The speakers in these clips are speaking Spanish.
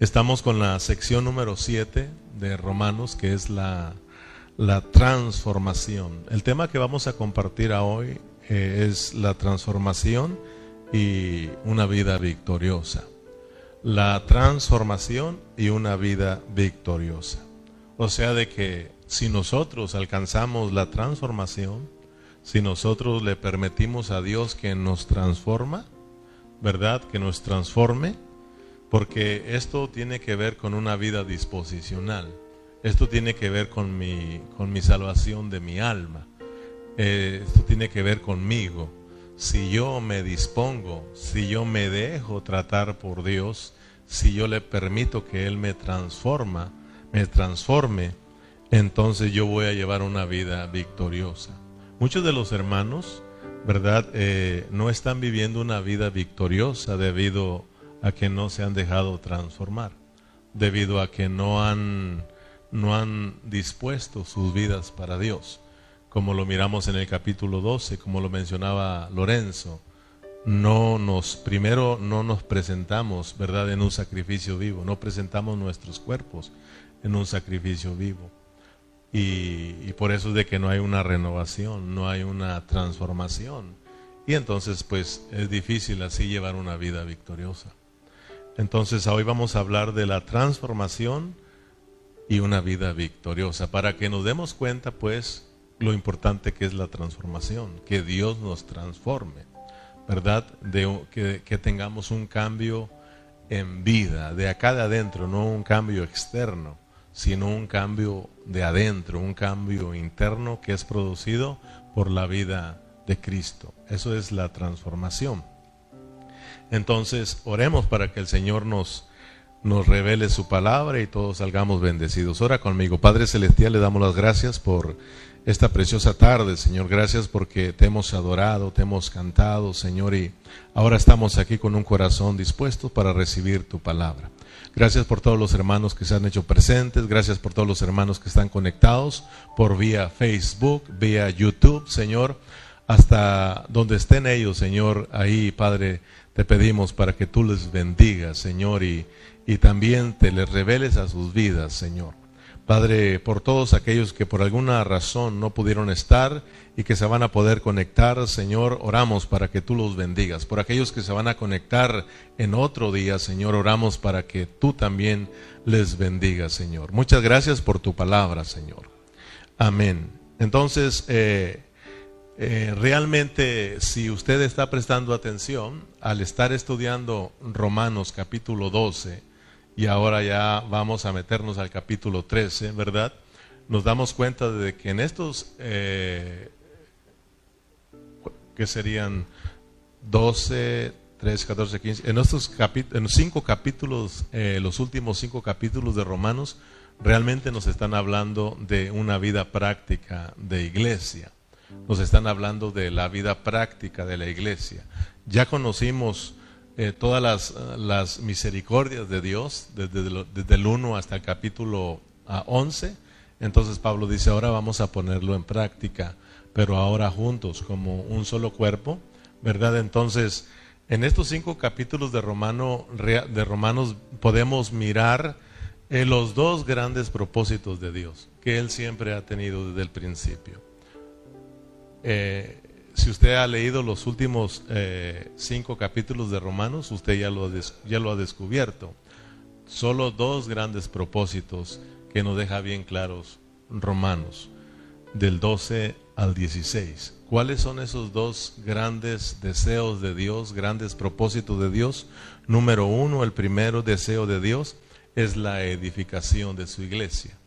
Estamos con la sección número 7 de Romanos, que es la, la transformación. El tema que vamos a compartir hoy eh, es la transformación y una vida victoriosa. La transformación y una vida victoriosa. O sea, de que si nosotros alcanzamos la transformación, si nosotros le permitimos a Dios que nos transforma, ¿verdad? Que nos transforme, porque esto tiene que ver con una vida disposicional. Esto tiene que ver con mi, con mi salvación de mi alma. Eh, esto tiene que ver conmigo. Si yo me dispongo, si yo me dejo tratar por Dios, si yo le permito que Él me transforma, me transforme, entonces yo voy a llevar una vida victoriosa. Muchos de los hermanos, ¿verdad? Eh, no están viviendo una vida victoriosa debido a que no se han dejado transformar, debido a que no han, no han dispuesto sus vidas para Dios, como lo miramos en el capítulo 12, como lo mencionaba Lorenzo. No nos, primero no nos presentamos, ¿verdad?, en un sacrificio vivo, no presentamos nuestros cuerpos en un sacrificio vivo. Y, y, por eso es de que no hay una renovación, no hay una transformación. Y entonces pues es difícil así llevar una vida victoriosa. Entonces hoy vamos a hablar de la transformación y una vida victoriosa, para que nos demos cuenta pues lo importante que es la transformación, que Dios nos transforme, ¿verdad? De, que, que tengamos un cambio en vida, de acá de adentro, no un cambio externo, sino un cambio de adentro, un cambio interno que es producido por la vida de Cristo. Eso es la transformación. Entonces, oremos para que el Señor nos, revele su palabra y todos salgamos bendecidos. Ora conmigo. Padre Celestial, le damos las gracias por esta preciosa tarde, Señor. Gracias porque te hemos adorado, te hemos cantado, Señor, y ahora estamos aquí con un corazón dispuesto para recibir tu palabra. Gracias por todos los hermanos que se han hecho presentes, gracias por todos los hermanos que están conectados por vía Facebook, vía YouTube, Señor, hasta donde estén ellos, Señor, ahí, Padre te pedimos para que tú les bendigas, Señor, y, y también te les reveles a sus vidas, Señor. Padre, por todos aquellos que por alguna razón no pudieron estar y que se van a poder conectar, Señor, oramos para que tú los bendigas. Por aquellos que se van a conectar en otro día, Señor, oramos para que tú también les bendigas, Señor. Muchas gracias por tu palabra, Señor. Amén. Entonces, eh, eh, realmente, si usted está prestando atención, al estar estudiando Romanos capítulo 12, y ahora ya vamos a meternos al capítulo 13, ¿verdad? Nos damos cuenta de que en estos, eh, que serían 12, 13, 14, 15, en estos en cinco capítulos, eh, los últimos cinco capítulos de Romanos, realmente nos están hablando de una vida práctica de iglesia nos están hablando de la vida práctica de la iglesia. Ya conocimos eh, todas las, misericordias de Dios, desde, el 1 hasta el capítulo 11. Entonces Pablo dice, ahora vamos a ponerlo en práctica, pero ahora juntos, como un solo cuerpo, ¿verdad? Entonces, en estos cinco capítulos de, Romano, Romanos podemos mirar eh, los dos grandes propósitos de Dios que Él siempre ha tenido desde el principio. Eh, si usted ha leído los últimos eh, cinco capítulos de Romanos, usted ya lo, ya lo ha descubierto. Solo dos grandes propósitos que nos deja bien claros Romanos, del 12 al 16. ¿Cuáles son esos dos grandes deseos de Dios, grandes propósitos de Dios? Número uno, el primero deseo de Dios es la edificación de su iglesia.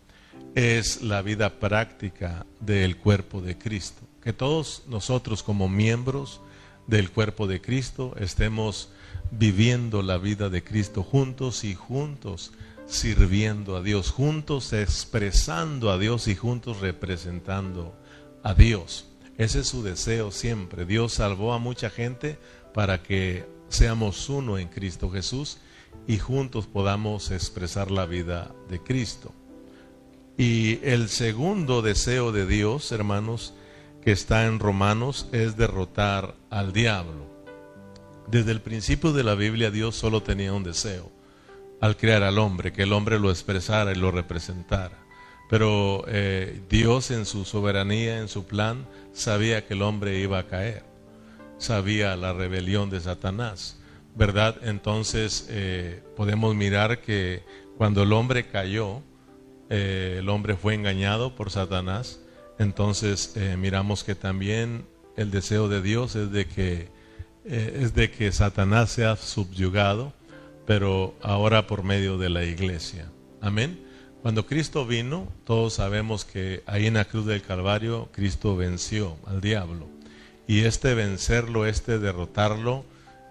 Es la vida práctica del cuerpo de Cristo que todos nosotros como miembros del cuerpo de Cristo estemos viviendo la vida de Cristo juntos y juntos sirviendo a Dios, juntos expresando a Dios y juntos representando a Dios. Ese es su deseo siempre. Dios salvó a mucha gente para que seamos uno en Cristo Jesús y juntos podamos expresar la vida de Cristo. Y el segundo deseo de Dios, hermanos, que está en Romanos es derrotar al diablo. Desde el principio de la Biblia Dios solo tenía un deseo, al crear al hombre, que el hombre lo expresara y lo representara. Pero eh, Dios en su soberanía, en su plan, sabía que el hombre iba a caer, sabía la rebelión de Satanás, ¿verdad? Entonces eh, podemos mirar que cuando el hombre cayó, eh, el hombre fue engañado por Satanás, entonces miramos que también el deseo de Dios es de que es de que Satanás sea subyugado pero ahora por medio de la iglesia. Amén. Cuando Cristo vino, todos sabemos que ahí en la cruz del Calvario Cristo venció al diablo. Y este vencerlo, este derrotarlo,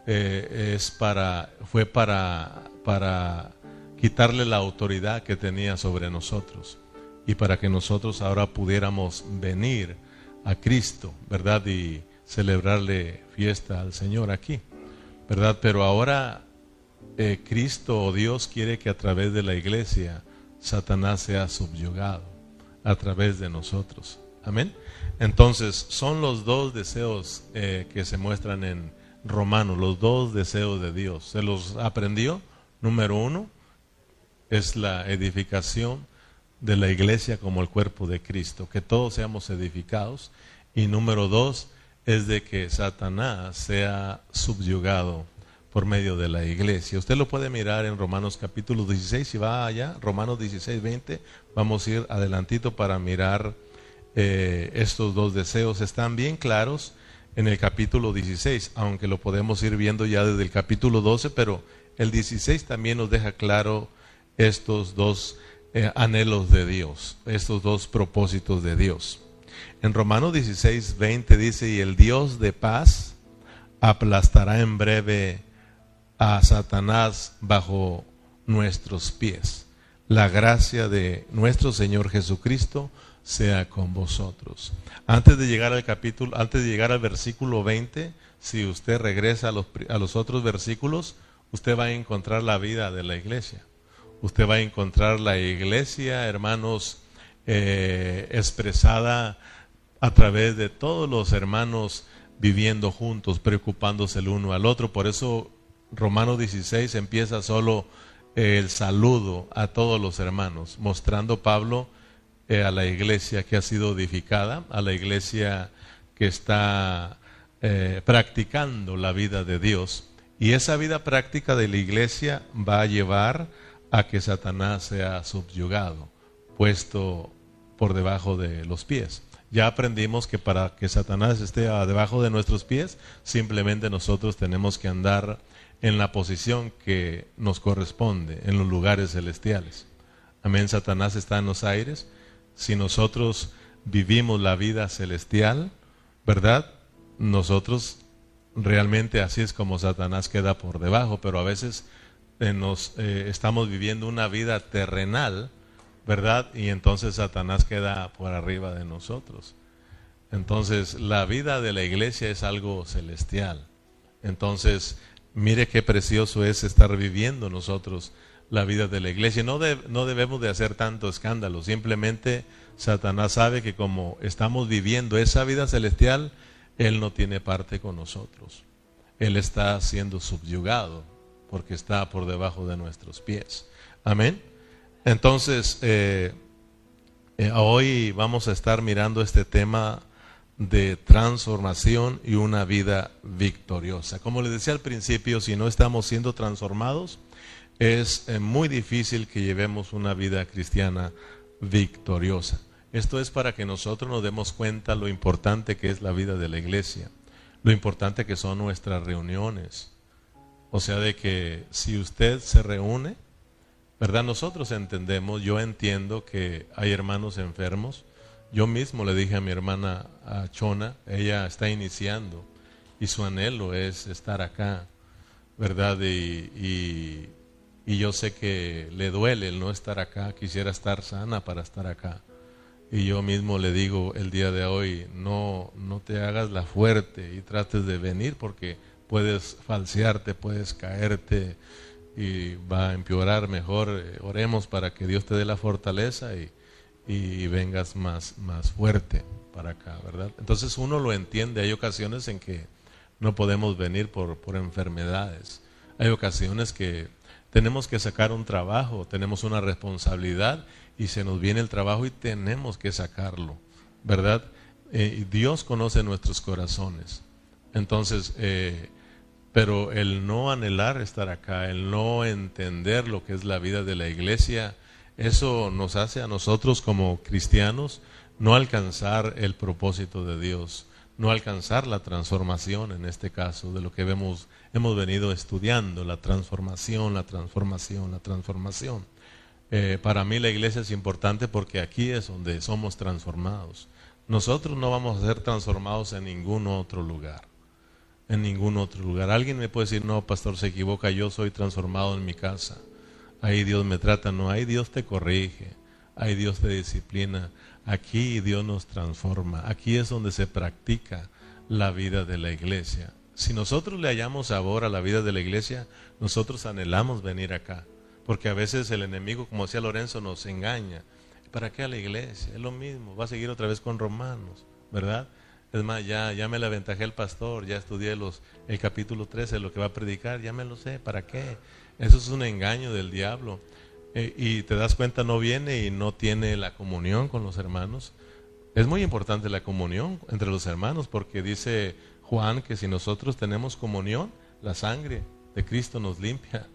eh, es para, fue para, para quitarle la autoridad que tenía sobre nosotros y para que nosotros ahora pudiéramos venir a Cristo, ¿verdad? Y celebrarle fiesta al Señor aquí, ¿verdad? Pero ahora eh, Cristo o Dios quiere que a través de la iglesia Satanás sea subyugado a través de nosotros. Amén. Entonces, son los dos deseos eh, que se muestran en Romanos, los dos deseos de Dios. Se los aprendió. Número uno es la edificación de la iglesia como el cuerpo de Cristo, que todos seamos edificados. Y número dos es de que Satanás sea subyugado por medio de la iglesia. Usted lo puede mirar en Romanos capítulo 16, si va allá, Romanos 16, 20, vamos a ir adelantito para mirar eh, estos dos deseos. Están bien claros en el capítulo 16, aunque lo podemos ir viendo ya desde el capítulo 12, pero el 16 también nos deja claro estos dos eh, anhelos de Dios, estos dos propósitos de Dios. En Romanos 16, 20 dice, y el Dios de paz aplastará en breve a Satanás bajo nuestros pies. La gracia de nuestro Señor Jesucristo sea con vosotros. Antes de llegar al capítulo, antes de llegar al versículo 20, si usted regresa a los, a los otros versículos, usted va a encontrar la vida de la iglesia. Usted va a encontrar la iglesia, hermanos, eh, expresada a través de todos los hermanos viviendo juntos, preocupándose el uno al otro. Por eso Romano 16 empieza solo eh, el saludo a todos los hermanos, mostrando Pablo eh, a la iglesia que ha sido edificada, a la iglesia que está practicando la vida de Dios. Y esa vida práctica de la iglesia va a llevar a que Satanás sea subyugado, puesto por debajo de los pies. Ya aprendimos que para que Satanás esté debajo de nuestros pies, simplemente nosotros tenemos que andar en la posición que nos corresponde en los lugares celestiales. Amén, Satanás está en los aires. Si nosotros vivimos la vida celestial, ¿verdad? Nosotros realmente así es como Satanás queda por debajo, pero a veces nos eh, estamos viviendo una vida terrenal, ¿verdad? Y entonces Satanás queda por arriba de nosotros. Entonces, la vida de la iglesia es algo celestial. Entonces, Mire qué precioso es estar viviendo nosotros la vida de la iglesia. No, no debemos de hacer tanto escándalo, simplemente Satanás sabe que como estamos viviendo esa vida celestial, Él no tiene parte con nosotros. Él está siendo subyugado porque está por debajo de nuestros pies. Amén. Entonces, eh, eh, hoy vamos a estar mirando este tema de transformación y una vida victoriosa. Como les decía al principio, si no estamos siendo transformados, es eh, muy difícil que llevemos una vida cristiana victoriosa. Esto es para que nosotros nos demos cuenta lo importante que es la vida de la iglesia, lo importante que son nuestras reuniones. O sea, de que si usted se reúne, ¿verdad? Nosotros entendemos, yo entiendo que hay hermanos enfermos, yo mismo le dije a mi hermana Chona, ella está iniciando y su anhelo es estar acá, ¿verdad? Y, y, yo sé que le duele el no estar acá, quisiera estar sana para estar acá. Y yo mismo le digo el día de hoy, no, no te hagas la fuerte y trates de venir porque puedes falsearte, puedes caerte y va a empeorar mejor. Eh, oremos para que Dios te dé la fortaleza y, y vengas más, más fuerte para acá, ¿verdad? Entonces uno lo entiende, hay ocasiones en que no podemos venir por, por enfermedades, hay ocasiones que tenemos que sacar un trabajo, tenemos una responsabilidad y se nos viene el trabajo y tenemos que sacarlo, ¿verdad? Eh, Dios conoce nuestros corazones. Entonces, eh, pero el no anhelar estar acá, el no entender lo que es la vida de la iglesia, eso nos hace a nosotros como cristianos no alcanzar el propósito de Dios, no alcanzar la transformación en este caso de lo que vemos, hemos venido estudiando, la transformación, la transformación, la transformación. Eh, para mí la iglesia es importante porque aquí es donde somos transformados. Nosotros no vamos a ser transformados en ningún otro lugar en ningún otro lugar. Alguien me puede decir, no, pastor, se equivoca, yo soy transformado en mi casa. Ahí Dios me trata, no, ahí Dios te corrige, ahí Dios te disciplina. Aquí Dios nos transforma, aquí es donde se practica la vida de la iglesia. Si nosotros le hallamos sabor a la vida de la iglesia, nosotros anhelamos venir acá, porque a veces el enemigo, como decía Lorenzo, nos engaña. ¿Para qué a la iglesia? Es lo mismo, va a seguir otra vez con Romanos, ¿verdad? Es más, ya, ya me la aventajé el pastor, ya estudié los, el capítulo 13, lo que va a predicar, ya me lo sé, ¿para qué? Eso es un engaño del diablo. Eh, y te das cuenta, no viene y no tiene la comunión con los hermanos. Es muy importante la comunión entre los hermanos porque dice Juan que si nosotros tenemos comunión, la sangre de Cristo nos limpia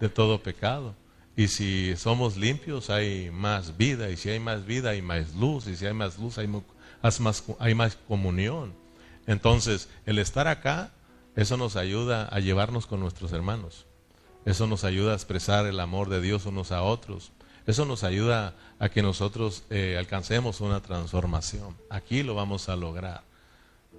de todo pecado. Y si somos limpios hay más vida, y si hay más vida hay más luz, y si hay más luz hay hay más comunión. Entonces, el estar acá, eso nos ayuda a llevarnos con nuestros hermanos. Eso nos ayuda a expresar el amor de Dios unos a otros. Eso nos ayuda a que nosotros eh, alcancemos una transformación. Aquí lo vamos a lograr.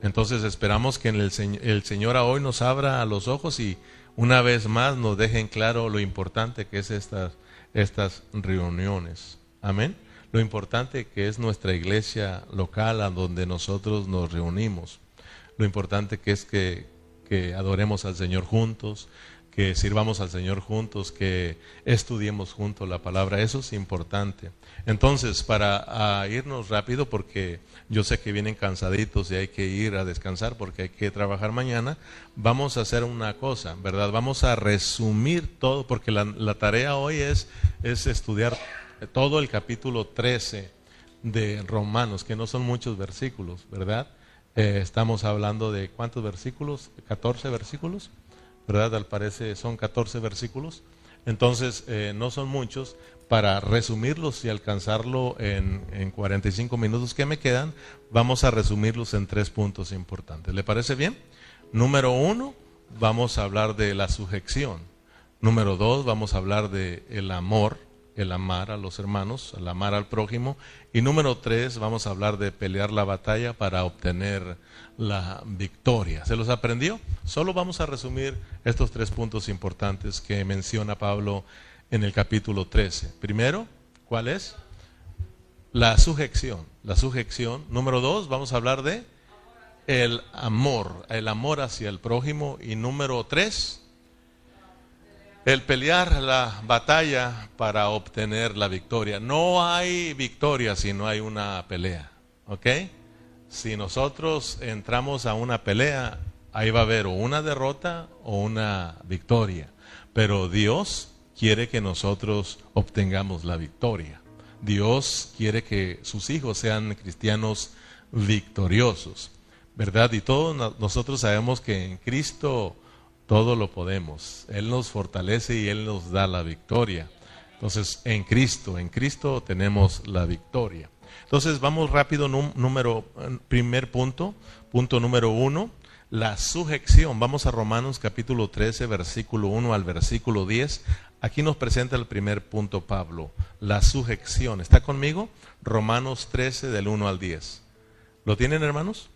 Entonces esperamos que el, el Señor hoy nos abra los ojos y una vez más nos dejen claro lo importante que es estas, estas reuniones. Amén lo importante que es nuestra iglesia local a donde nosotros nos reunimos, lo importante que es que, adoremos al Señor juntos, que sirvamos al Señor juntos, que estudiemos juntos la palabra, eso es importante. Entonces, para irnos rápido, porque yo sé que vienen cansaditos y hay que ir a descansar porque hay que trabajar mañana, vamos a hacer una cosa, ¿verdad? Vamos a resumir todo, porque la, la tarea hoy es, es estudiar todo el capítulo 13 de Romanos, que no son muchos versículos, ¿verdad? Eh, estamos hablando de cuántos versículos, 14 versículos, ¿verdad? Al parecer son 14 versículos. Entonces, eh, no son muchos. Para resumirlos y alcanzarlo en, en 45 minutos que me quedan, vamos a resumirlos en tres puntos importantes. ¿Le parece bien? Número uno, vamos a hablar de la sujeción. Número dos, vamos a hablar de el amor el amar a los hermanos, el amar al prójimo. Y número tres, vamos a hablar de pelear la batalla para obtener la victoria. ¿Se los aprendió? Solo vamos a resumir estos tres puntos importantes que menciona Pablo en el capítulo 13. Primero, ¿cuál es? La sujeción. La sujeción. Número dos, vamos a hablar de el amor, el amor hacia el prójimo. Y número tres, el pelear la batalla para obtener la victoria. No hay victoria si no hay una pelea. ¿Ok? Si nosotros entramos a una pelea, ahí va a haber o una derrota o una victoria. Pero Dios quiere que nosotros obtengamos la victoria. Dios quiere que sus hijos sean cristianos victoriosos. ¿Verdad? Y todos nosotros sabemos que en Cristo todo lo podemos. Él nos fortalece y Él nos da la victoria. Entonces, en Cristo, en Cristo tenemos la victoria. Entonces, vamos rápido, número, primer punto, punto número uno, la sujeción. Vamos a Romanos capítulo 13, versículo 1 al versículo 10. Aquí nos presenta el primer punto Pablo, la sujeción. ¿Está conmigo? Romanos 13 del 1 al 10. ¿Lo tienen hermanos?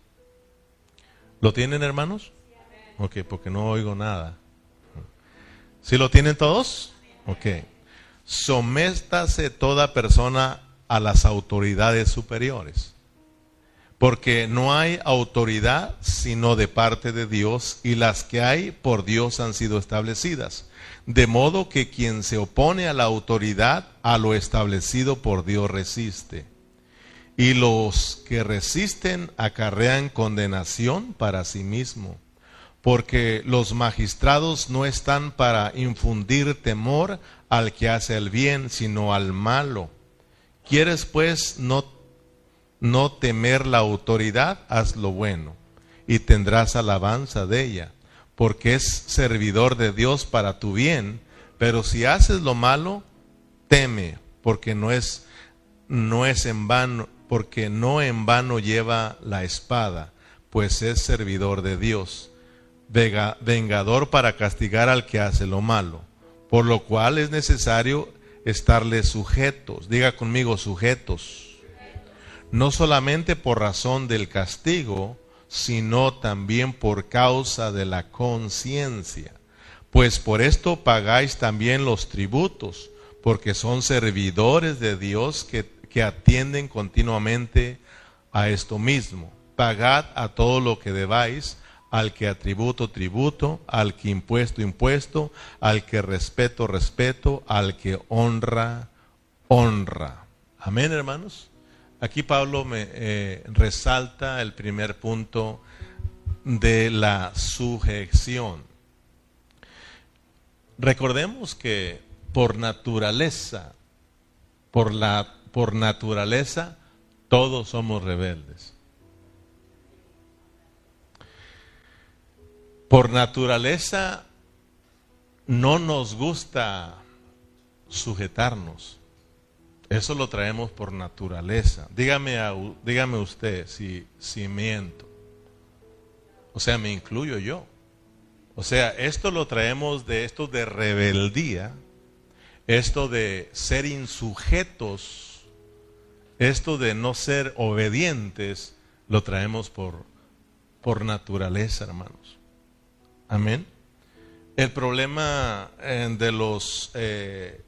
¿Lo tienen hermanos? Ok, porque no oigo nada. ¿Sí lo tienen todos? Ok. Soméstase toda persona a las autoridades superiores. Porque no hay autoridad sino de parte de Dios y las que hay por Dios han sido establecidas. De modo que quien se opone a la autoridad, a lo establecido por Dios resiste. Y los que resisten acarrean condenación para sí mismo porque los magistrados no están para infundir temor al que hace el bien, sino al malo. ¿Quieres pues no, no temer la autoridad? Haz lo bueno y tendrás alabanza de ella, porque es servidor de Dios para tu bien, pero si haces lo malo, teme, porque no es no es en vano, porque no en vano lleva la espada, pues es servidor de Dios, vengador para castigar al que hace lo malo, por lo cual es necesario estarle sujetos, diga conmigo sujetos, no solamente por razón del castigo, sino también por causa de la conciencia, pues por esto pagáis también los tributos, porque son servidores de Dios que que atienden continuamente a esto mismo. Pagad a todo lo que debáis, al que atributo, tributo, al que impuesto, impuesto, al que respeto, respeto, al que honra, honra. Amén, hermanos. Aquí Pablo me eh, resalta el primer punto de la sujeción. Recordemos que por naturaleza, por la por naturaleza, todos somos rebeldes. Por naturaleza, no nos gusta sujetarnos. Eso lo traemos por naturaleza. Dígame, dígame usted si, si miento. O sea, me incluyo yo. O sea, esto lo traemos de esto de rebeldía, esto de ser insujetos esto de no ser obedientes lo traemos por, por naturaleza, hermanos. Amén. El problema eh, de los eh,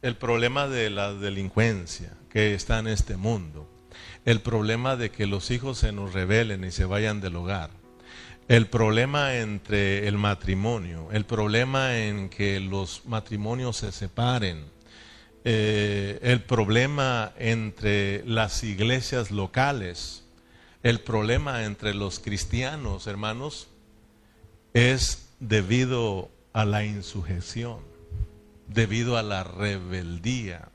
el problema de la delincuencia que está en este mundo, el problema de que los hijos se nos rebelen y se vayan del hogar, el problema entre el matrimonio, el problema en que los matrimonios se separen, eh, el problema entre las iglesias locales, el problema entre los cristianos, hermanos, es debido a la insujeción, debido a la rebeldía.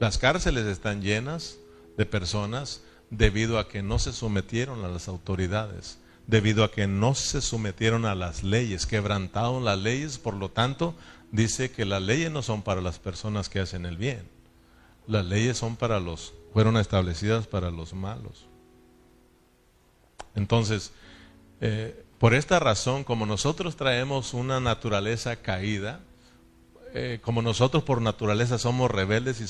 Las cárceles están llenas de personas debido a que no se sometieron a las autoridades, debido a que no se sometieron a las leyes, quebrantaron las leyes, por lo tanto dice que las leyes no son para las personas que hacen el bien. Las leyes son para los, fueron establecidas para los malos. Entonces, eh, por esta razón, como nosotros traemos una naturaleza caída, eh, como nosotros por naturaleza somos rebeldes y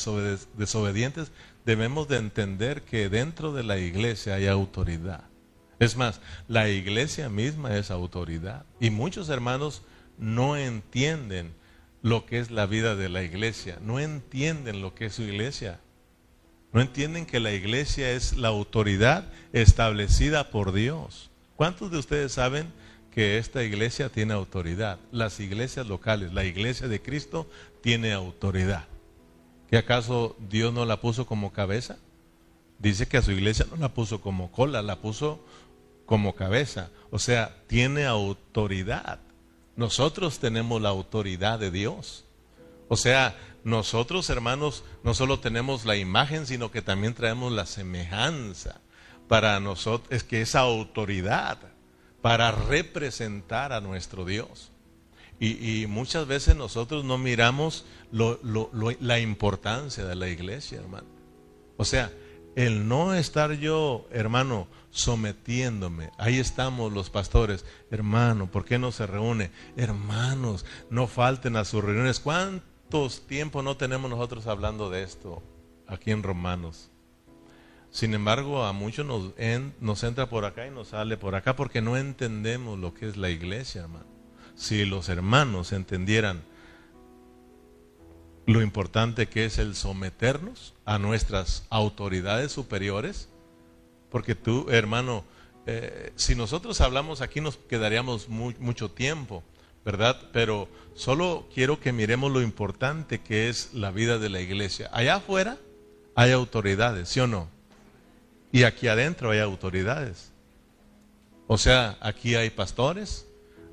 desobedientes, debemos de entender que dentro de la iglesia hay autoridad. Es más, la iglesia misma es autoridad. Y muchos hermanos no entienden lo que es la vida de la iglesia, no entienden lo que es su iglesia, no entienden que la iglesia es la autoridad establecida por Dios. ¿Cuántos de ustedes saben que esta iglesia tiene autoridad? Las iglesias locales, la iglesia de Cristo tiene autoridad. ¿Que acaso Dios no la puso como cabeza? Dice que a su iglesia no la puso como cola, la puso como cabeza. O sea, tiene autoridad. Nosotros tenemos la autoridad de Dios. O sea, nosotros hermanos no solo tenemos la imagen, sino que también traemos la semejanza para nosotros, es que esa autoridad para representar a nuestro Dios. Y, muchas veces nosotros no miramos la importancia de la iglesia, hermano. O sea, el no estar yo, hermano, sometiéndome. Ahí estamos los pastores. Hermano, ¿por qué no se reúne? Hermanos, no falten a sus reuniones. ¿Cuántos tiempo no tenemos nosotros hablando de esto aquí en Romanos? Sin embargo, a muchos nos, nos entra por acá y nos sale por acá porque no entendemos lo que es la iglesia, hermano. Si los hermanos entendieran lo importante que es el someternos a nuestras autoridades superiores, porque tú, hermano, eh, si nosotros hablamos aquí nos quedaríamos mucho tiempo, ¿verdad? Pero solo quiero que miremos lo importante que es la vida de la iglesia. Allá afuera hay autoridades, ¿sí o no? Y aquí adentro hay autoridades. O sea, aquí hay pastores,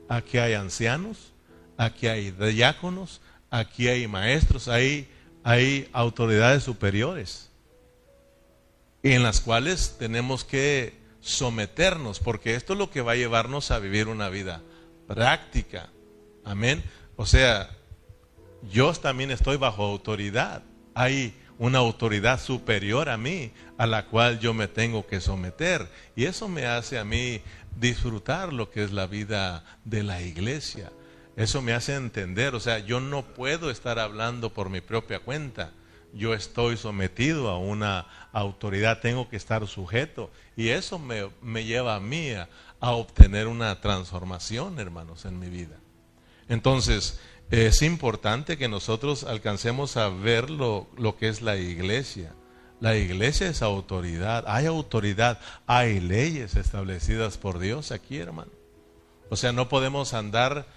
aquí hay ancianos, aquí hay diáconos, aquí hay maestros, hay, hay autoridades superiores en las cuales tenemos que someternos, porque esto es lo que va a llevarnos a vivir una vida práctica. Amén. O sea, yo también estoy bajo autoridad. Una autoridad superior a mí, a la cual yo me tengo que someter. Y eso me hace a mí disfrutar lo que es la vida de la iglesia. Eso me hace entender, o sea, yo no puedo estar hablando por mi propia cuenta. Yo estoy sometido a una autoridad, tengo que estar sujeto. Y eso me, lleva a mí a, a obtener una transformación, hermanos, en mi vida. Entonces, es importante que nosotros alcancemos a ver lo, que es la iglesia. La iglesia es autoridad, hay autoridad, hay leyes establecidas por Dios aquí, hermano. O sea, no podemos andar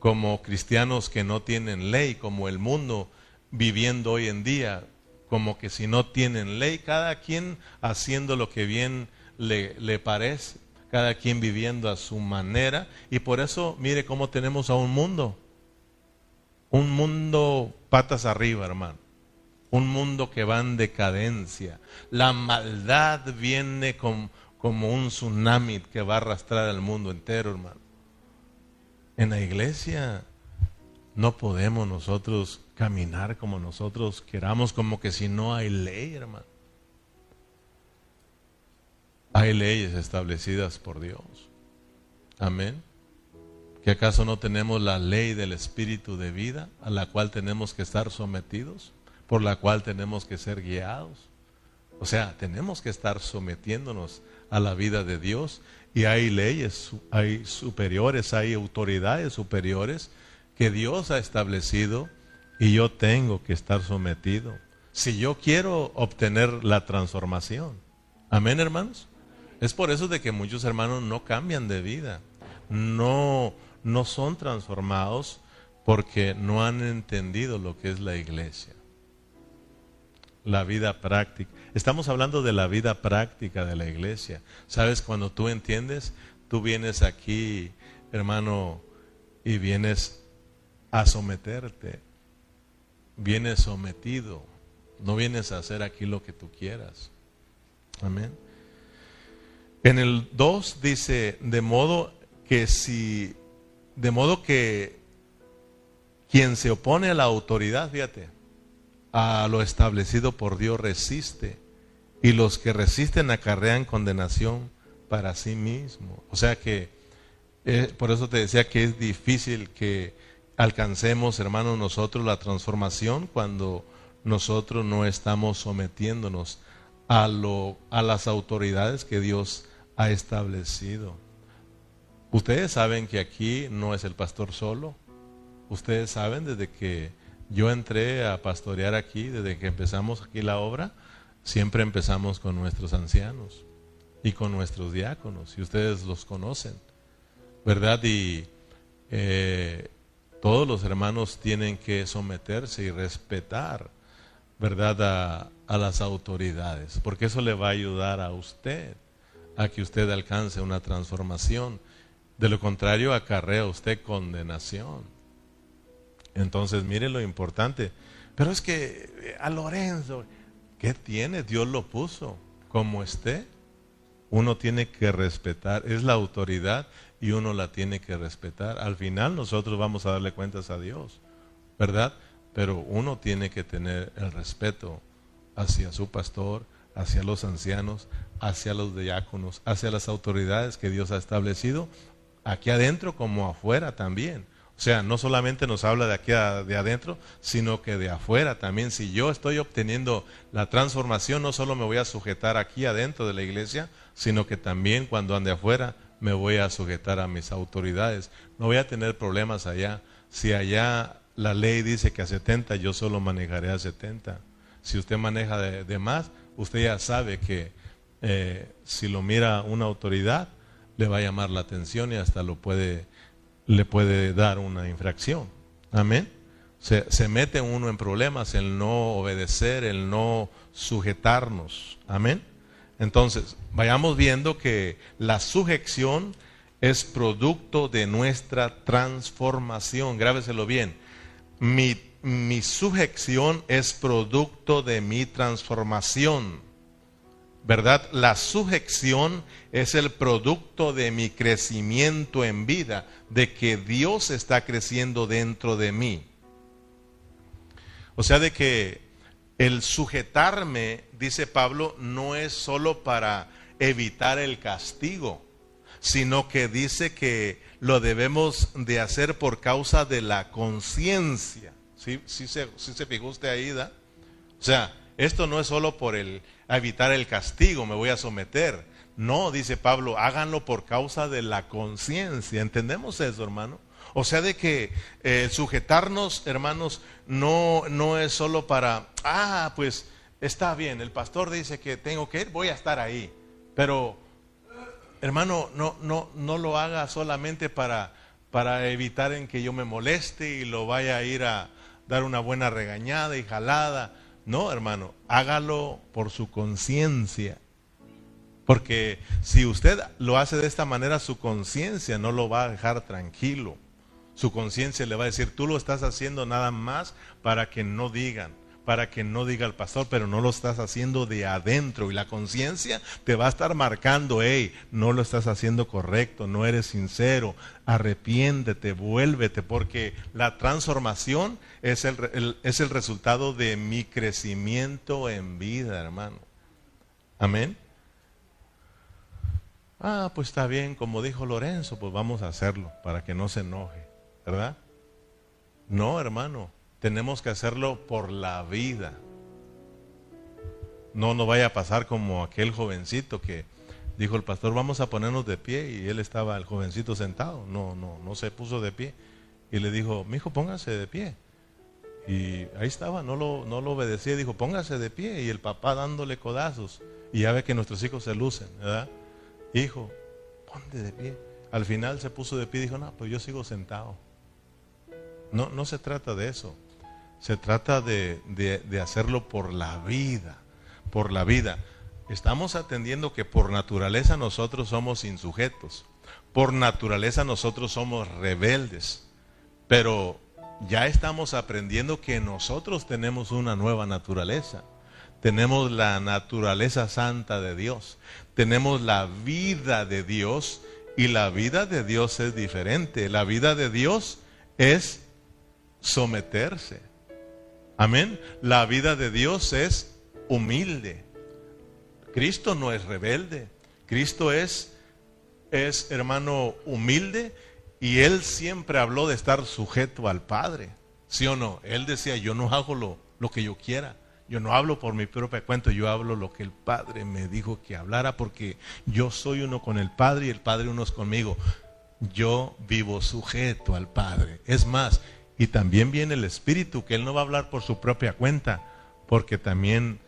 como cristianos que no tienen ley, como el mundo viviendo hoy en día, como que si no tienen ley, cada quien haciendo lo que bien le, le parece, cada quien viviendo a su manera. Y por eso, mire cómo tenemos a un mundo un mundo patas arriba, hermano. Un mundo que va en decadencia. La maldad viene como un tsunami que va a arrastrar al mundo entero, hermano. En la iglesia no podemos nosotros caminar como nosotros queramos, como que si no hay ley, hermano. Hay leyes establecidas por Dios. Amén. ¿Que acaso no tenemos la ley del espíritu de vida a la cual tenemos que estar sometidos? Por la cual tenemos que ser guiados. O sea, tenemos que estar sometiéndonos a la vida de Dios y hay leyes, hay superiores, hay autoridades superiores que Dios ha establecido y yo tengo que estar sometido. Si yo quiero obtener la transformación. Amén, hermanos. Es por eso de que muchos hermanos no cambian de vida. No no son transformados porque no han entendido lo que es la iglesia. La vida práctica. Estamos hablando de la vida práctica de la iglesia. Sabes, cuando tú entiendes, tú vienes aquí, hermano, y vienes a someterte. Vienes sometido. No vienes a hacer aquí lo que tú quieras. Amén. En el 2 dice, de modo que si de modo que quien se opone a la autoridad, fíjate, a lo establecido por Dios resiste, y los que resisten acarrean condenación para sí mismo. O sea que, eh, por eso te decía que es difícil que alcancemos, hermanos, nosotros la transformación cuando nosotros no estamos sometiéndonos a, lo, a las autoridades que Dios ha establecido. Ustedes saben que aquí no es el pastor solo. Ustedes saben desde que yo entré a pastorear aquí, desde que empezamos aquí la obra, siempre empezamos con nuestros ancianos y con nuestros diáconos, y ustedes los conocen, ¿verdad? Y eh, todos los hermanos tienen que someterse y respetar, ¿verdad? A, a las autoridades, porque eso le va a ayudar a usted a que usted alcance una transformación de lo contrario, acarrea usted condenación. Entonces, mire lo importante. Pero es que eh, a Lorenzo, ¿qué tiene? Dios lo puso como esté. Uno tiene que respetar, es la autoridad y uno la tiene que respetar. Al final nosotros vamos a darle cuentas a Dios, ¿verdad? Pero uno tiene que tener el respeto hacia su pastor, hacia los ancianos, hacia los diáconos, hacia las autoridades que Dios ha establecido aquí adentro como afuera también. O sea, no solamente nos habla de aquí de adentro, sino que de afuera también. Si yo estoy obteniendo la transformación, no solo me voy a sujetar aquí adentro de la iglesia, sino que también cuando ande afuera me voy a sujetar a mis autoridades. No voy a tener problemas allá. Si allá la ley dice que a 70, yo solo manejaré a 70. Si usted maneja de, más, usted ya sabe que eh, si lo mira una autoridad, le va a llamar la atención y hasta lo puede, le puede dar una infracción. Amén. Se, se mete uno en problemas el no obedecer, el no sujetarnos. Amén. Entonces, vayamos viendo que la sujeción es producto de nuestra transformación. Grábeselo bien. Mi, mi sujeción es producto de mi transformación. ¿Verdad? La sujeción es el producto de mi crecimiento en vida, de que Dios está creciendo dentro de mí. O sea, de que el sujetarme, dice Pablo, no es solo para evitar el castigo, sino que dice que lo debemos de hacer por causa de la conciencia. ¿Sí, sí, se, sí se fijó usted ahí, da? O sea, esto no es solo por el evitar el castigo, me voy a someter. No, dice Pablo, háganlo por causa de la conciencia. ¿Entendemos eso, hermano? O sea, de que eh, sujetarnos, hermanos, no, no es solo para, ah, pues está bien, el pastor dice que tengo que ir, voy a estar ahí. Pero, hermano, no, no, no lo haga solamente para, para evitar en que yo me moleste y lo vaya a ir a dar una buena regañada y jalada. No, hermano, hágalo por su conciencia. Porque si usted lo hace de esta manera, su conciencia no lo va a dejar tranquilo. Su conciencia le va a decir, tú lo estás haciendo nada más para que no digan, para que no diga el pastor, pero no lo estás haciendo de adentro. Y la conciencia te va a estar marcando, hey, no lo estás haciendo correcto, no eres sincero, arrepiéntete, vuélvete, porque la transformación es el, es el resultado de mi crecimiento en vida, hermano. Amén. Ah, pues está bien, como dijo Lorenzo, pues vamos a hacerlo para que no se enoje. ¿verdad? No, hermano, tenemos que hacerlo por la vida. No nos vaya a pasar como aquel jovencito que dijo el pastor, vamos a ponernos de pie y él estaba el jovencito sentado. No, no, no se puso de pie. Y le dijo, mi hijo, póngase de pie. Y ahí estaba, no lo, no lo obedecía, dijo, póngase de pie. Y el papá dándole codazos. Y ya ve que nuestros hijos se lucen, ¿verdad? Hijo, ponte de pie. Al final se puso de pie y dijo, no, pues yo sigo sentado. No, no se trata de eso. Se trata de, de, hacerlo por la vida, por la vida. Estamos atendiendo que por naturaleza nosotros somos insujetos, por naturaleza nosotros somos rebeldes, pero ya estamos aprendiendo que nosotros tenemos una nueva naturaleza. Tenemos la naturaleza santa de Dios, tenemos la vida de Dios y la vida de Dios es diferente. La vida de Dios es someterse. Amén. La vida de Dios es humilde. Cristo no es rebelde. Cristo es, es hermano humilde y él siempre habló de estar sujeto al Padre. ¿Sí o no? Él decía, yo no hago lo, lo que yo quiera. Yo no hablo por mi propia cuenta, yo hablo lo que el Padre me dijo que hablara porque yo soy uno con el Padre y el Padre uno es conmigo. Yo vivo sujeto al Padre. Es más, y también viene el Espíritu, que Él no va a hablar por su propia cuenta, porque también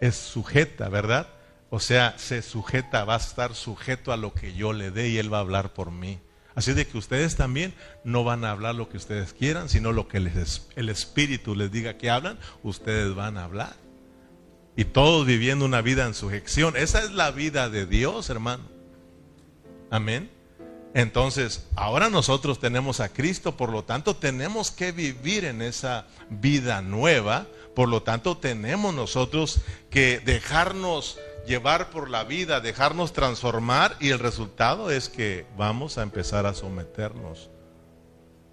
es sujeta, ¿verdad? O sea, se sujeta, va a estar sujeto a lo que yo le dé y Él va a hablar por mí. Así de que ustedes también no van a hablar lo que ustedes quieran, sino lo que les, el Espíritu les diga que hablan, ustedes van a hablar. Y todos viviendo una vida en sujeción. Esa es la vida de Dios, hermano. Amén. Entonces, ahora nosotros tenemos a Cristo, por lo tanto tenemos que vivir en esa vida nueva, por lo tanto tenemos nosotros que dejarnos llevar por la vida, dejarnos transformar y el resultado es que vamos a empezar a someternos,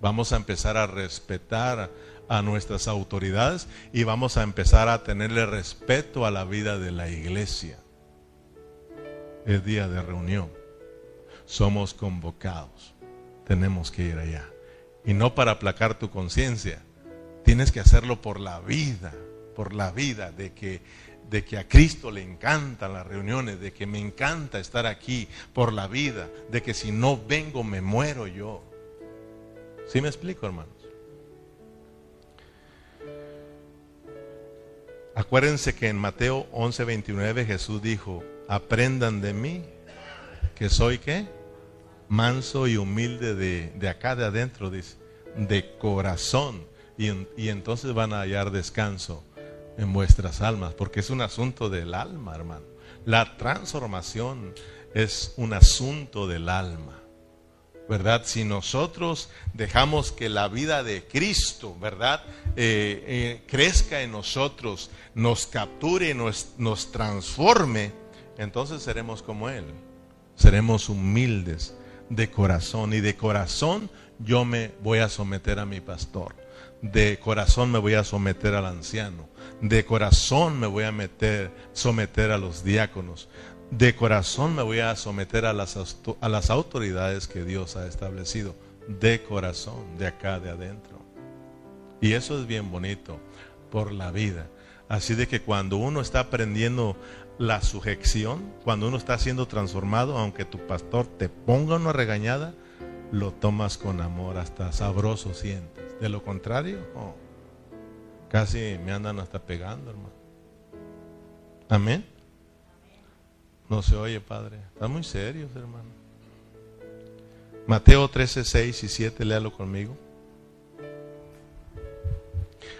vamos a empezar a respetar a nuestras autoridades y vamos a empezar a tenerle respeto a la vida de la iglesia. Es día de reunión somos convocados. Tenemos que ir allá. Y no para aplacar tu conciencia. Tienes que hacerlo por la vida, por la vida de que de que a Cristo le encantan las reuniones, de que me encanta estar aquí por la vida, de que si no vengo me muero yo. ¿Sí me explico, hermanos? Acuérdense que en Mateo 11:29 Jesús dijo, aprendan de mí que soy qué? Manso y humilde de, acá de adentro, dice, de corazón. Y, y entonces van a hallar descanso en vuestras almas, porque es un asunto del alma, hermano. La transformación es un asunto del alma. ¿verdad? Si nosotros dejamos que la vida de Cristo, ¿verdad? Eh, eh, crezca en nosotros, nos capture, nos, nos transforme, entonces seremos como Él. Seremos humildes de corazón y de corazón yo me voy a someter a mi pastor. De corazón me voy a someter al anciano. De corazón me voy a meter, someter a los diáconos de corazón me voy a someter a las, a las autoridades que Dios ha establecido. De corazón, de acá, de adentro. Y eso es bien bonito por la vida. Así de que cuando uno está aprendiendo la sujeción, cuando uno está siendo transformado, aunque tu pastor te ponga una regañada, lo tomas con amor, hasta sabroso sientes. De lo contrario, oh, casi me andan hasta pegando, hermano. Amén. No se oye, Padre. Están muy serios, hermano. Mateo 13, 6 y 7, léalo conmigo.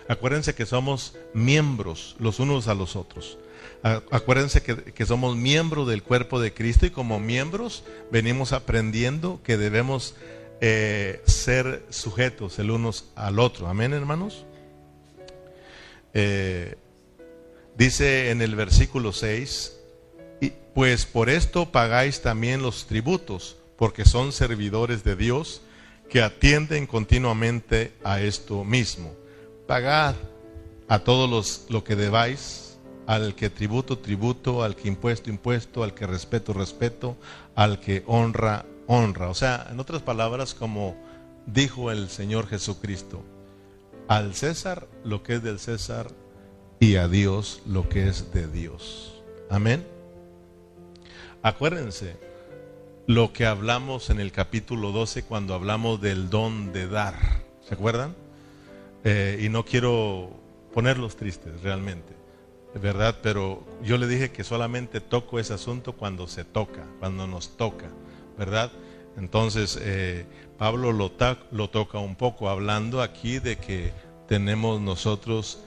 Acuérdense que somos miembros los unos a los otros. Acuérdense que, somos miembros del cuerpo de Cristo y como miembros venimos aprendiendo que debemos eh, ser sujetos el unos al otro. Amén, hermanos. Eh, dice en el versículo 6, pues por esto pagáis también los tributos, porque son servidores de Dios que atienden continuamente a esto mismo. Pagad a todos los lo que debáis, al que tributo, tributo, al que impuesto, impuesto, al que respeto, respeto, al que honra, honra. O sea, en otras palabras, como dijo el Señor Jesucristo, al César lo que es del César y a Dios lo que es de Dios. Amén. Acuérdense lo que hablamos en el capítulo 12 cuando hablamos del don de dar. ¿Se acuerdan? Eh, y no quiero ponerlos tristes realmente, ¿verdad? Pero yo le dije que solamente toco ese asunto cuando se toca, cuando nos toca, ¿verdad? Entonces, eh, Pablo lo, lo toca un poco hablando aquí de que tenemos nosotros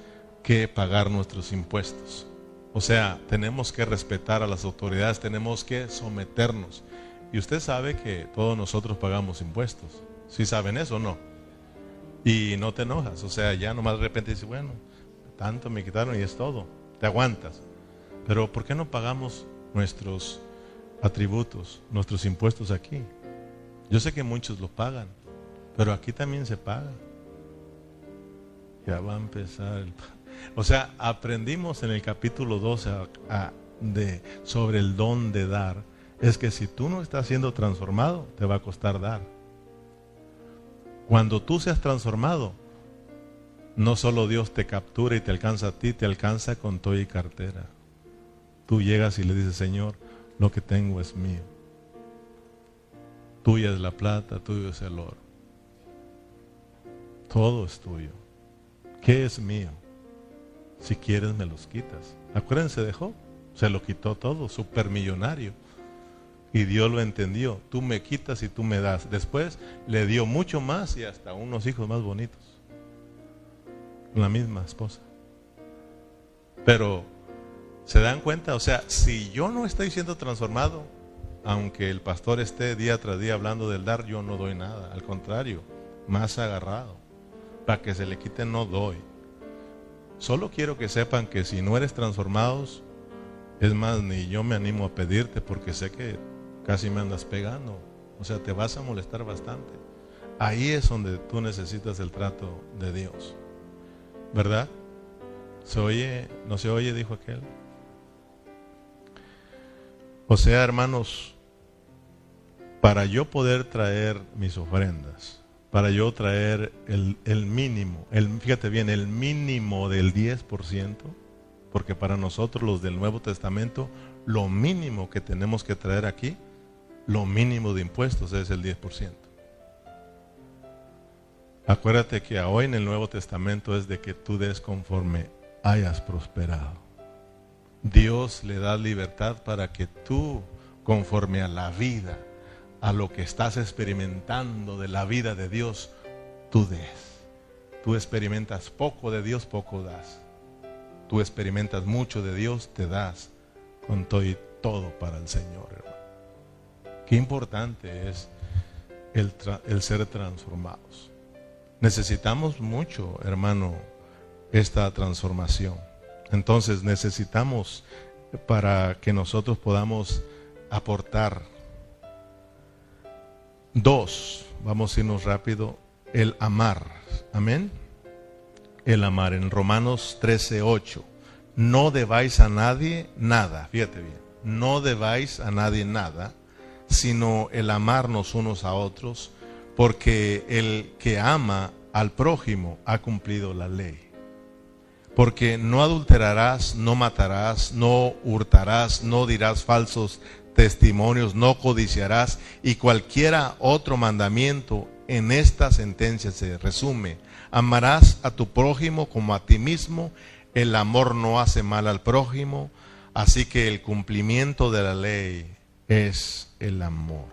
que pagar nuestros impuestos. O sea, tenemos que respetar a las autoridades, tenemos que someternos. Y usted sabe que todos nosotros pagamos impuestos. ¿Sí saben eso o no? Y no te enojas. O sea, ya nomás de repente dices, bueno, tanto me quitaron y es todo. Te aguantas. Pero ¿por qué no pagamos nuestros atributos, nuestros impuestos aquí? Yo sé que muchos lo pagan, pero aquí también se paga. Ya va a empezar el o sea, aprendimos en el capítulo 12 de, sobre el don de dar. Es que si tú no estás siendo transformado, te va a costar dar. Cuando tú seas transformado, no solo Dios te captura y te alcanza a ti, te alcanza con todo y cartera. Tú llegas y le dices, Señor, lo que tengo es mío. Tuya es la plata, tuyo es el oro. Todo es tuyo. ¿Qué es mío? Si quieres me los quitas. Acuérdense de Job. Se lo quitó todo, supermillonario. Y Dios lo entendió. Tú me quitas y tú me das. Después le dio mucho más y hasta unos hijos más bonitos. La misma esposa. Pero, ¿se dan cuenta? O sea, si yo no estoy siendo transformado, aunque el pastor esté día tras día hablando del dar, yo no doy nada. Al contrario, más agarrado. Para que se le quite no doy. Solo quiero que sepan que si no eres transformados, es más, ni yo me animo a pedirte porque sé que casi me andas pegando. O sea, te vas a molestar bastante. Ahí es donde tú necesitas el trato de Dios. ¿Verdad? ¿Se oye? ¿No se oye? Dijo aquel. O sea, hermanos, para yo poder traer mis ofrendas, para yo traer el, mínimo, el, fíjate bien, el mínimo del 10%, porque para nosotros los del Nuevo Testamento, lo mínimo que tenemos que traer aquí, lo mínimo de impuestos es el 10%. Acuérdate que hoy en el Nuevo Testamento es de que tú des conforme hayas prosperado. Dios le da libertad para que tú, conforme a la vida, a lo que estás experimentando de la vida de Dios, tú des. Tú experimentas poco de Dios, poco das. Tú experimentas mucho de Dios, te das con todo y todo para el Señor, hermano. Qué importante es el, el ser transformados. Necesitamos mucho, hermano, esta transformación. Entonces necesitamos para que nosotros podamos aportar. Dos, vamos a irnos rápido, el amar. Amén. El amar en Romanos 13, 8. No debáis a nadie nada, fíjate bien, no debáis a nadie nada, sino el amarnos unos a otros, porque el que ama al prójimo ha cumplido la ley. Porque no adulterarás, no matarás, no hurtarás, no dirás falsos testimonios, no codiciarás y cualquiera otro mandamiento en esta sentencia se resume. Amarás a tu prójimo como a ti mismo. El amor no hace mal al prójimo. Así que el cumplimiento de la ley es el amor.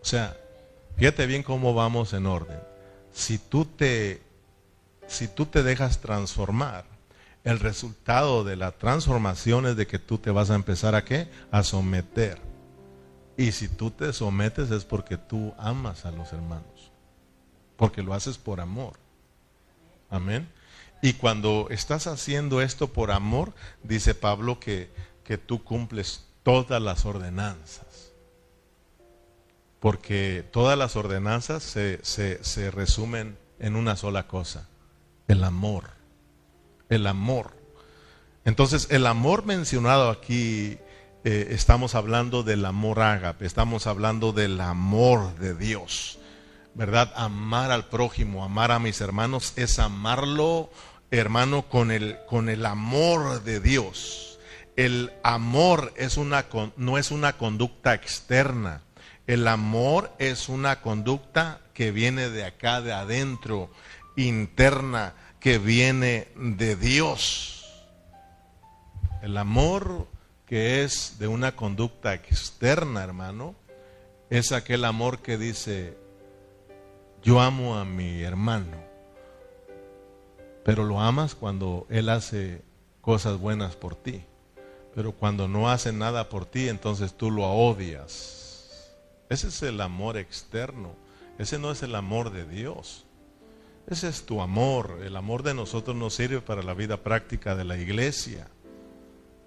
O sea, fíjate bien cómo vamos en orden. Si tú te, si tú te dejas transformar, el resultado de la transformación es de que tú te vas a empezar a qué? A someter. Y si tú te sometes es porque tú amas a los hermanos. Porque lo haces por amor. Amén. Y cuando estás haciendo esto por amor, dice Pablo que, que tú cumples todas las ordenanzas. Porque todas las ordenanzas se, se, se resumen en una sola cosa, el amor el amor. Entonces, el amor mencionado aquí, eh, estamos hablando del amor ágape, estamos hablando del amor de Dios, ¿verdad? Amar al prójimo, amar a mis hermanos, es amarlo, hermano, con el, con el amor de Dios. El amor es una, no es una conducta externa, el amor es una conducta que viene de acá, de adentro, interna, que viene de Dios. El amor que es de una conducta externa, hermano, es aquel amor que dice, yo amo a mi hermano, pero lo amas cuando él hace cosas buenas por ti, pero cuando no hace nada por ti, entonces tú lo odias. Ese es el amor externo, ese no es el amor de Dios. Ese es tu amor. El amor de nosotros nos sirve para la vida práctica de la iglesia.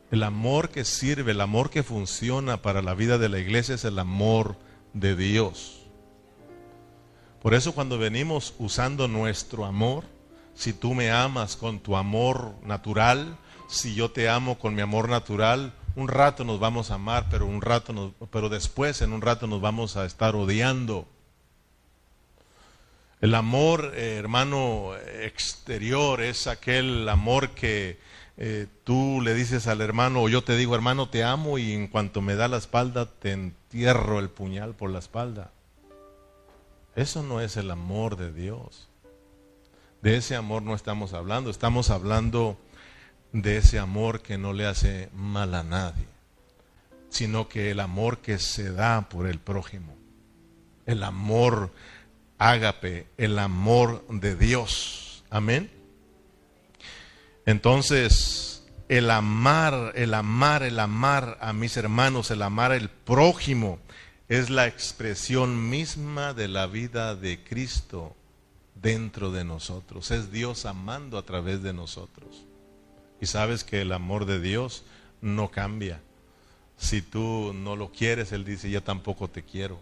El amor que sirve, el amor que funciona para la vida de la iglesia es el amor de Dios. Por eso cuando venimos usando nuestro amor, si tú me amas con tu amor natural, si yo te amo con mi amor natural, un rato nos vamos a amar, pero un rato nos, pero después en un rato nos vamos a estar odiando. El amor, eh, hermano, exterior es aquel amor que eh, tú le dices al hermano, o yo te digo, hermano, te amo, y en cuanto me da la espalda, te entierro el puñal por la espalda. Eso no es el amor de Dios. De ese amor no estamos hablando, estamos hablando de ese amor que no le hace mal a nadie, sino que el amor que se da por el prójimo, el amor ágape, el amor de Dios. Amén. Entonces, el amar, el amar, el amar a mis hermanos, el amar al prójimo, es la expresión misma de la vida de Cristo dentro de nosotros. Es Dios amando a través de nosotros. Y sabes que el amor de Dios no cambia. Si tú no lo quieres, Él dice, yo tampoco te quiero.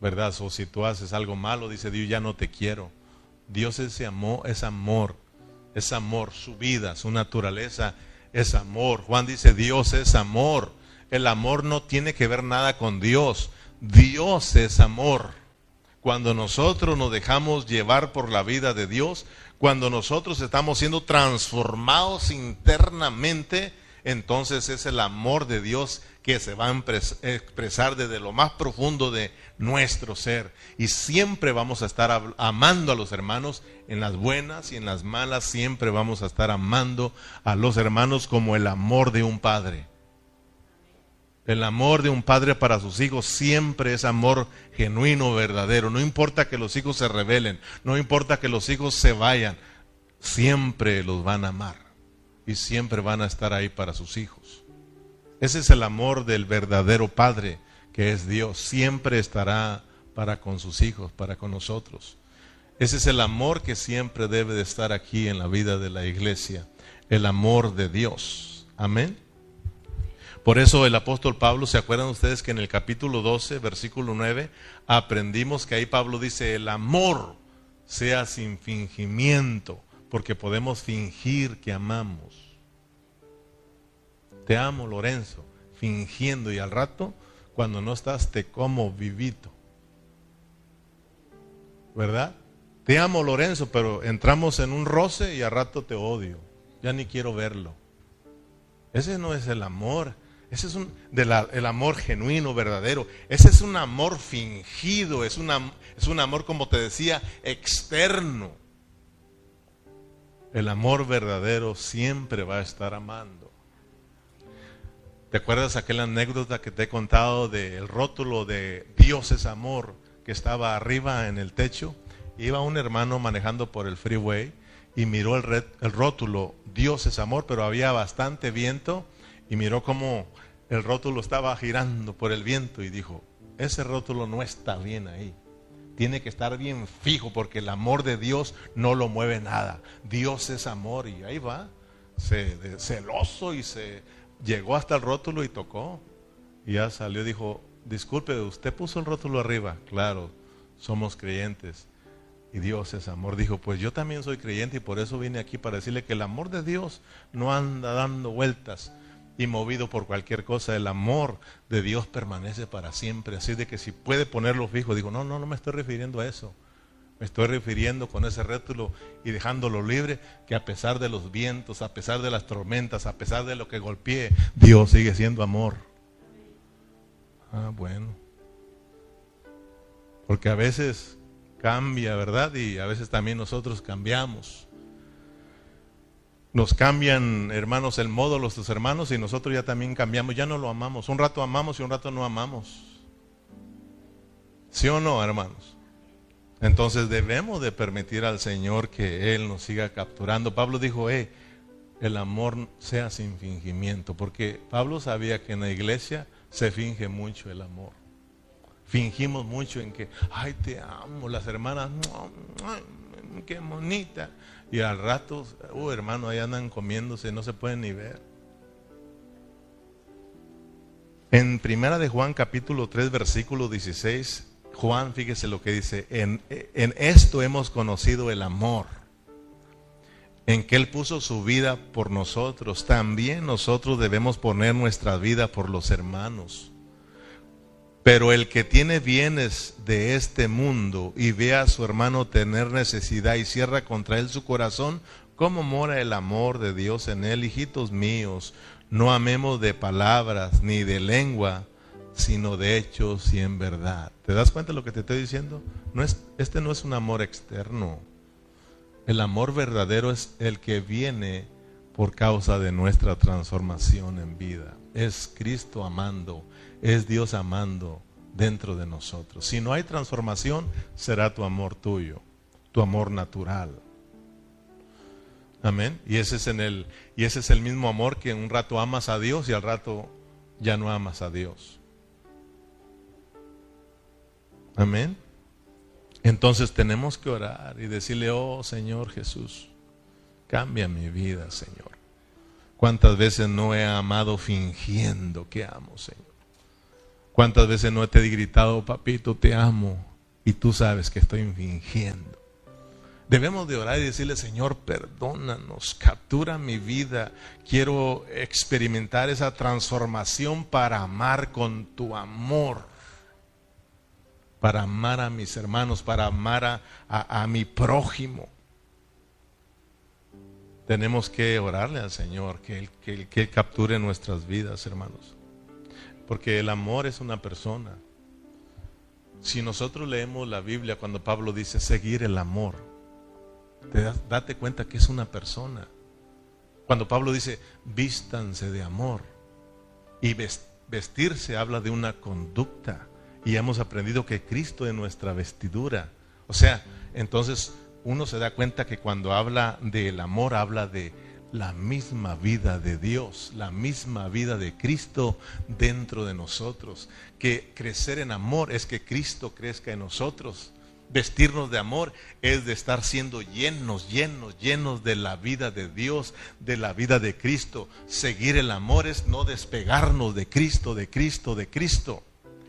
¿verdad? O si tú haces algo malo, dice Dios, ya no te quiero. Dios es amor, es amor, es amor, su vida, su naturaleza es amor. Juan dice, Dios es amor. El amor no tiene que ver nada con Dios. Dios es amor. Cuando nosotros nos dejamos llevar por la vida de Dios, cuando nosotros estamos siendo transformados internamente, entonces es el amor de Dios que se va a expresar desde lo más profundo de nuestro ser. Y siempre vamos a estar amando a los hermanos en las buenas y en las malas, siempre vamos a estar amando a los hermanos como el amor de un padre. El amor de un padre para sus hijos siempre es amor genuino, verdadero. No importa que los hijos se rebelen, no importa que los hijos se vayan, siempre los van a amar y siempre van a estar ahí para sus hijos. Ese es el amor del verdadero Padre, que es Dios. Siempre estará para con sus hijos, para con nosotros. Ese es el amor que siempre debe de estar aquí en la vida de la iglesia, el amor de Dios. Amén. Por eso el apóstol Pablo, ¿se acuerdan ustedes que en el capítulo 12, versículo 9, aprendimos que ahí Pablo dice, el amor sea sin fingimiento, porque podemos fingir que amamos. Te amo, Lorenzo, fingiendo y al rato, cuando no estás, te como vivito. ¿verdad? Te amo Lorenzo, pero entramos en un roce y a rato te odio. Ya ni quiero verlo. Ese no es el amor. Ese es un, el amor genuino, verdadero. Ese es un amor fingido. Es, una, es un amor, como te decía, externo. El amor verdadero siempre va a estar amando. ¿Te acuerdas aquella anécdota que te he contado del rótulo de Dios es amor? que estaba arriba en el techo, iba un hermano manejando por el freeway y miró el, el rótulo, Dios es amor, pero había bastante viento y miró cómo el rótulo estaba girando por el viento y dijo, ese rótulo no está bien ahí. Tiene que estar bien fijo porque el amor de Dios no lo mueve nada. Dios es amor y ahí va, se, celoso y se llegó hasta el rótulo y tocó. Y ya salió y dijo, disculpe, usted puso el rótulo arriba, claro, somos creyentes y Dios es amor. Dijo, pues yo también soy creyente y por eso vine aquí para decirle que el amor de Dios no anda dando vueltas y movido por cualquier cosa. El amor de Dios permanece para siempre. Así de que si puede ponerlo fijo, digo, no, no, no me estoy refiriendo a eso. Me estoy refiriendo con ese rótulo y dejándolo libre, que a pesar de los vientos, a pesar de las tormentas, a pesar de lo que golpee, Dios sigue siendo amor. Ah, bueno. Porque a veces cambia, ¿verdad? Y a veces también nosotros cambiamos. Nos cambian, hermanos, el modo los tus hermanos y nosotros ya también cambiamos, ya no lo amamos. Un rato amamos y un rato no amamos. ¿Sí o no, hermanos? Entonces debemos de permitir al Señor que Él nos siga capturando. Pablo dijo, eh, el amor sea sin fingimiento, porque Pablo sabía que en la iglesia se finge mucho el amor. Fingimos mucho en que, ay, te amo, las hermanas, qué bonita. Y al rato, uh, hermano, ahí andan comiéndose, no se pueden ni ver. En Primera de Juan capítulo 3 versículo 16, Juan, fíjese lo que dice, en, en esto hemos conocido el amor en que Él puso su vida por nosotros, también nosotros debemos poner nuestra vida por los hermanos. Pero el que tiene bienes de este mundo y ve a su hermano tener necesidad y cierra contra él su corazón, ¿cómo mora el amor de Dios en él? Hijitos míos, no amemos de palabras ni de lengua, sino de hechos y en verdad. ¿Te das cuenta de lo que te estoy diciendo? No es, este no es un amor externo. El amor verdadero es el que viene por causa de nuestra transformación en vida. Es Cristo amando, es Dios amando dentro de nosotros. Si no hay transformación, será tu amor tuyo, tu amor natural. Amén. Y ese es en el y ese es el mismo amor que un rato amas a Dios y al rato ya no amas a Dios. Amén. Entonces tenemos que orar y decirle, oh Señor Jesús, cambia mi vida, Señor. ¿Cuántas veces no he amado fingiendo que amo, Señor? ¿Cuántas veces no te he gritado, papito, te amo? Y tú sabes que estoy fingiendo. Debemos de orar y decirle, Señor, perdónanos, captura mi vida. Quiero experimentar esa transformación para amar con tu amor para amar a mis hermanos, para amar a, mi prójimo. Tenemos que orarle al Señor, que él, que, que capture nuestras vidas, hermanos. Porque el amor es una persona. Si nosotros leemos la Biblia cuando Pablo dice seguir el amor, te date cuenta que es una persona. Cuando Pablo dice vístanse de amor y vestirse habla de una conducta y hemos aprendido que Cristo es nuestra vestidura. O sea, entonces uno se da cuenta que cuando habla del amor, habla de la misma vida de Dios, la misma vida de Cristo dentro de nosotros. Que crecer en amor es que Cristo crezca en nosotros. Vestirnos de amor es de estar siendo llenos, llenos, llenos de la vida de Dios, de la vida de Cristo. Seguir el amor es no despegarnos de Cristo, de Cristo, de Cristo.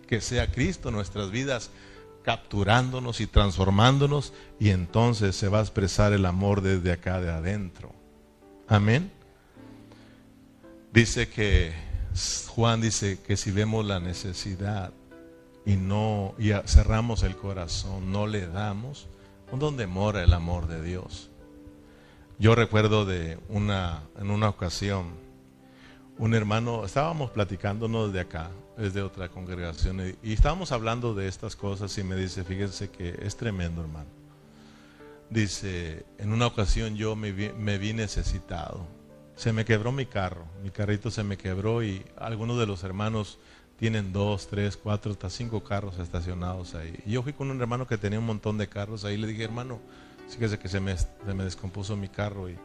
Que sea Cristo nuestras vidas capturándonos y transformándonos y entonces se va a expresar el amor desde acá de adentro. Amén. Dice que Juan dice que si vemos la necesidad y no y cerramos el corazón, no le damos, ¿dónde mora el amor de Dios? Yo recuerdo de una en una ocasión un hermano, estábamos platicándonos de acá, es de otra congregación, y, estábamos hablando de estas cosas y me dice, fíjense que es tremendo, hermano. Dice, en una ocasión yo me me vi necesitado. Se me quebró mi carro, mi carrito se me quebró y algunos de los hermanos tienen dos, tres, cuatro, hasta cinco carros estacionados ahí. Y yo fui con un hermano que tenía un montón de carros ahí. Le dije, hermano, fíjese que se me, se me descompuso mi carro y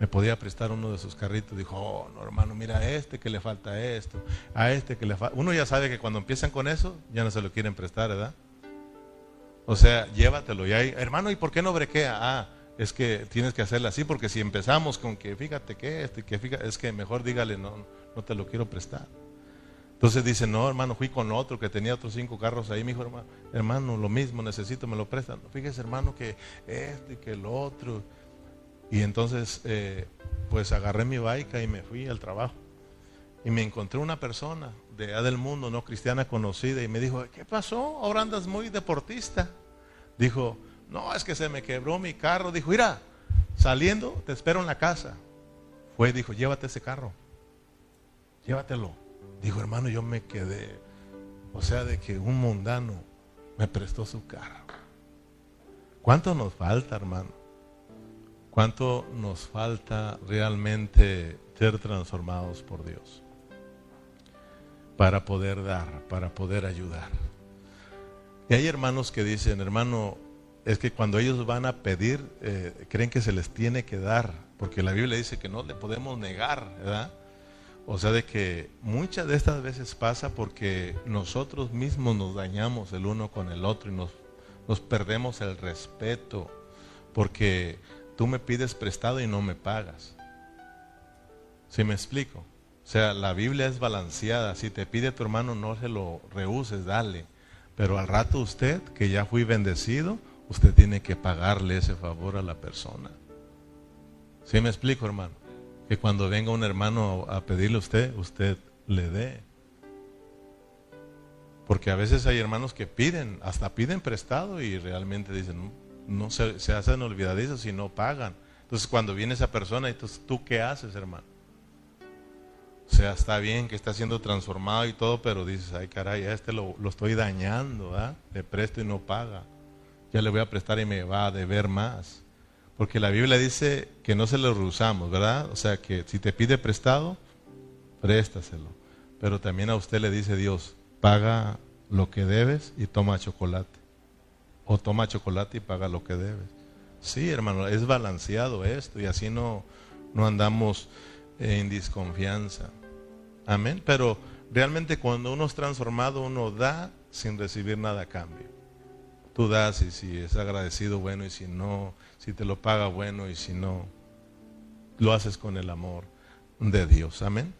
me podía prestar uno de sus carritos. Dijo, oh, no, hermano, mira a este que le falta esto, a este que le falta. Uno ya sabe que cuando empiezan con eso, ya no se lo quieren prestar, ¿verdad? O sea, llévatelo. Y ahí, hermano, ¿y por qué no brequea? Ah, es que tienes que hacerlo así, porque si empezamos con que fíjate que este, que fíjate, es que mejor dígale, no, no te lo quiero prestar. Entonces dice, no, hermano, fui con otro que tenía otros cinco carros ahí. Me dijo, hermano, hermano, lo mismo, necesito, me lo prestan. Fíjese, hermano, que este y que el otro. Y entonces, eh, pues agarré mi baica y me fui al trabajo. Y me encontré una persona de allá del mundo, no cristiana conocida, y me dijo, ¿qué pasó? Ahora andas muy deportista. Dijo, no, es que se me quebró mi carro. Dijo, mira, saliendo, te espero en la casa. Fue, dijo, llévate ese carro. Llévatelo. Dijo, hermano, yo me quedé, o sea, de que un mundano me prestó su carro. ¿Cuánto nos falta, hermano? ¿Cuánto nos falta realmente ser transformados por Dios? Para poder dar, para poder ayudar. Y hay hermanos que dicen, hermano, es que cuando ellos van a pedir, eh, creen que se les tiene que dar, porque la Biblia dice que no le podemos negar, ¿verdad? O sea, de que muchas de estas veces pasa porque nosotros mismos nos dañamos el uno con el otro y nos, nos perdemos el respeto porque tú me pides prestado y no me pagas. ¿Sí me explico? O sea, la Biblia es balanceada. Si te pide tu hermano, no se lo rehuses, dale. Pero al rato usted, que ya fui bendecido, usted tiene que pagarle ese favor a la persona. ¿Sí me explico, hermano? que cuando venga un hermano a pedirle a usted, usted le dé. Porque a veces hay hermanos que piden, hasta piden prestado y realmente dicen, no, se, hacen olvidadizos y no pagan. Entonces cuando viene esa persona, entonces tú qué haces, hermano? O sea, está bien que está siendo transformado y todo, pero dices, ay caray, a este lo, lo estoy dañando, ¿ah? Le presto y no paga. Ya le voy a prestar y me va a deber más. Porque la Biblia dice que no se lo rehusamos, ¿verdad? O sea, que si te pide prestado, préstaselo. Pero también a usted le dice Dios, paga lo que debes y toma chocolate. O toma chocolate y paga lo que debes. Sí, hermano, es balanceado esto y así no, no andamos en desconfianza. Amén. Pero realmente cuando uno es transformado, uno da sin recibir nada a cambio. Tú das y si es agradecido, bueno, y si no, si te lo paga, bueno, y si no, lo haces con el amor de Dios. Amén.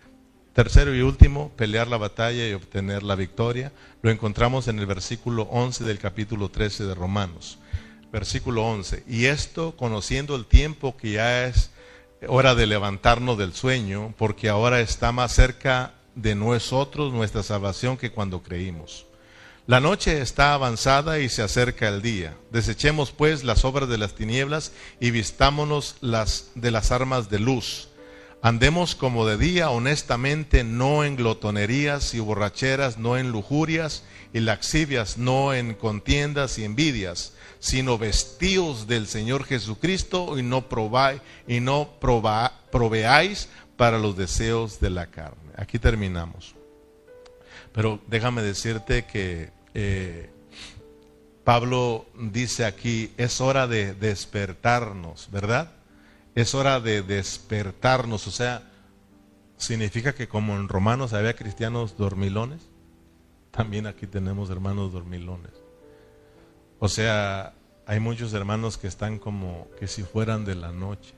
Tercero y último, pelear la batalla y obtener la victoria. Lo encontramos en el versículo 11 del capítulo 13 de Romanos. Versículo 11. Y esto conociendo el tiempo que ya es hora de levantarnos del sueño, porque ahora está más cerca de nosotros nuestra salvación que cuando creímos. La noche está avanzada y se acerca el día. Desechemos pues las obras de las tinieblas y vistámonos las de las armas de luz. Andemos como de día honestamente, no en glotonerías y borracheras, no en lujurias y laxivias, no en contiendas y envidias, sino vestidos del Señor Jesucristo y no probáis y no proveáis para los deseos de la carne. Aquí terminamos. Pero déjame decirte que eh, Pablo dice aquí, es hora de despertarnos, ¿verdad? Es hora de despertarnos, o sea, significa que como en Romanos había cristianos dormilones, también aquí tenemos hermanos dormilones. O sea, hay muchos hermanos que están como que si fueran de la noche.